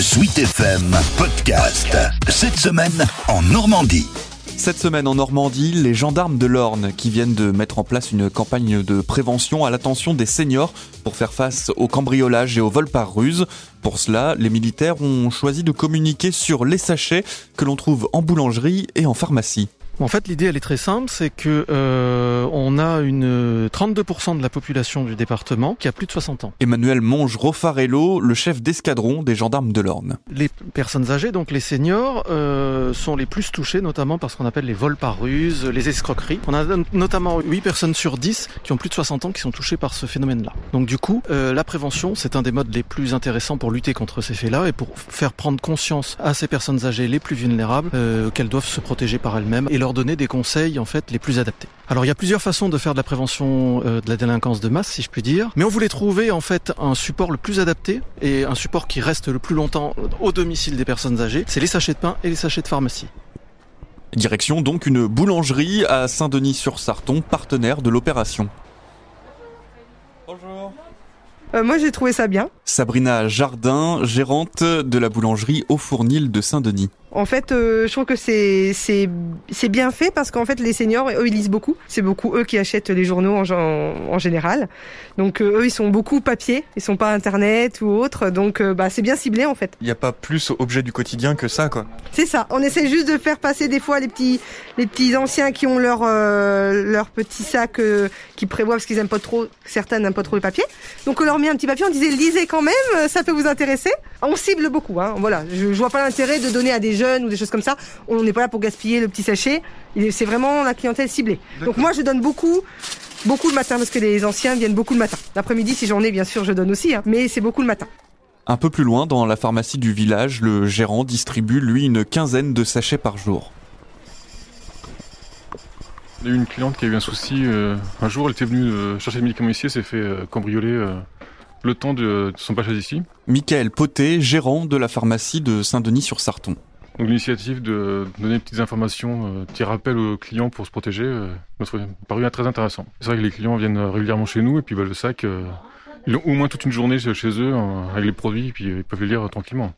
Sweet FM Podcast. Cette semaine en Normandie. Cette semaine en Normandie, les gendarmes de l'Orne qui viennent de mettre en place une campagne de prévention à l'attention des seniors pour faire face au cambriolage et au vol par ruse. Pour cela, les militaires ont choisi de communiquer sur les sachets que l'on trouve en boulangerie et en pharmacie. En fait, l'idée, elle est très simple, c'est que euh, on a une 32% de la population du département qui a plus de 60 ans. Emmanuel Monge Rofarello, le chef d'escadron des gendarmes de l'Orne. Les personnes âgées, donc les seniors, euh, sont les plus touchés, notamment par ce qu'on appelle les vols par ruse, les escroqueries. On a notamment 8 personnes sur 10 qui ont plus de 60 ans qui sont touchées par ce phénomène-là. Donc du coup, euh, la prévention, c'est un des modes les plus intéressants pour lutter contre ces faits-là et pour faire prendre conscience à ces personnes âgées les plus vulnérables euh, qu'elles doivent se protéger par elles-mêmes et leur donner des conseils en fait les plus adaptés. Alors il y a plusieurs façons de faire de la prévention euh, de la délinquance de masse, si je puis dire, mais on voulait trouver en fait un support le plus adapté et un support qui reste le plus longtemps au domicile des personnes âgées, c'est les sachets de pain et les sachets de pharmacie. Direction donc une boulangerie à Saint-Denis-sur-Sarton, partenaire de l'opération. Bonjour. Euh, moi j'ai trouvé ça bien. Sabrina Jardin, gérante de la boulangerie au Fournil de Saint-Denis. En fait, euh, je trouve que c'est c'est c'est bien fait parce qu'en fait les seniors eux ils lisent beaucoup. C'est beaucoup eux qui achètent les journaux en, en, général. Donc euh, eux ils sont beaucoup papier, ils sont pas internet ou autre. Donc euh, bah c'est bien ciblé en fait. Il n'y a pas plus objet du quotidien que ça quoi. C'est ça. On essaie juste de faire passer des fois les petits les petits anciens qui ont leur leur petit sac qui prévoient parce qu'ils aiment pas trop certains n'aiment pas trop le papier. Donc on leur met un petit papier, on disait lisez quand même, ça peut vous intéresser. On cible beaucoup hein. Voilà, je, je vois pas l'intérêt de donner à des jeunes ou des choses comme ça. On n'est pas là pour gaspiller le petit sachet. C'est vraiment la clientèle ciblée. Donc moi, je donne beaucoup, beaucoup le matin parce que les anciens viennent beaucoup le matin. L'après-midi, si j'en ai, bien sûr, je donne aussi, hein. mais c'est beaucoup le matin. Un peu plus loin, dans la pharmacie du village, le gérant distribue, lui, une quinzaine de sachets par jour. On a eu une cliente qui a eu un souci. Euh, un jour, elle était venue euh, chercher des médicaments ici, elle s'est fait euh, cambrioler le temps de, son passage ici. Michael Poté, gérant de la pharmacie de Saint-Denis-sur-Sarton. Donc l'initiative de donner des petites informations, euh, petits rappels aux clients pour se protéger, euh, m'a paru très intéressant. C'est vrai que les clients viennent régulièrement chez nous et puis bah, le sac, euh, ils ont au moins toute une journée chez eux avec les produits et puis ils peuvent les lire tranquillement.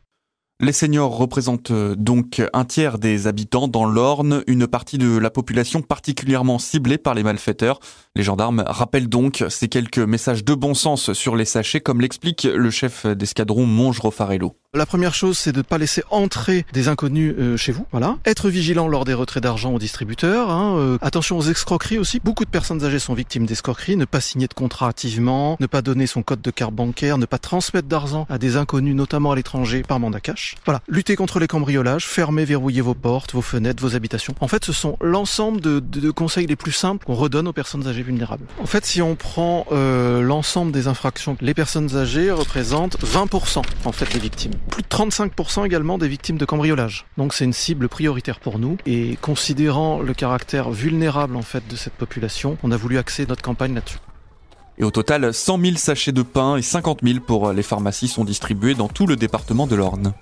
Les seniors représentent donc un tiers des habitants dans l'Orne, une partie de la population particulièrement ciblée par les malfaiteurs. Les gendarmes rappellent donc ces quelques messages de bon sens sur les sachets, comme l'explique le chef d'escadron Monge Rofarello. La première chose, c'est de ne pas laisser entrer des inconnus euh, chez vous. Voilà. Être vigilant lors des retraits d'argent aux distributeurs. Hein, euh, attention aux escroqueries aussi. Beaucoup de personnes âgées sont victimes d'escroqueries. Ne pas signer de contrat activement, ne pas donner son code de carte bancaire, ne pas transmettre d'argent à des inconnus, notamment à l'étranger, par mandat cash. Voilà. Lutter contre les cambriolages, fermer, verrouiller vos portes, vos fenêtres, vos habitations. En fait, ce sont l'ensemble de, conseils les plus simples qu'on redonne aux personnes âgées vulnérables. En fait, si on prend euh, l'ensemble des infractions, les personnes âgées représentent 20% en fait des victimes plus de 35% également des victimes de cambriolage. Donc c'est une cible prioritaire pour nous et considérant le caractère vulnérable en fait de cette population, on a voulu axer notre campagne là-dessus. Et au total, 100 000 sachets de pain et 50 000 pour les pharmacies sont distribués dans tout le département de l'Orne.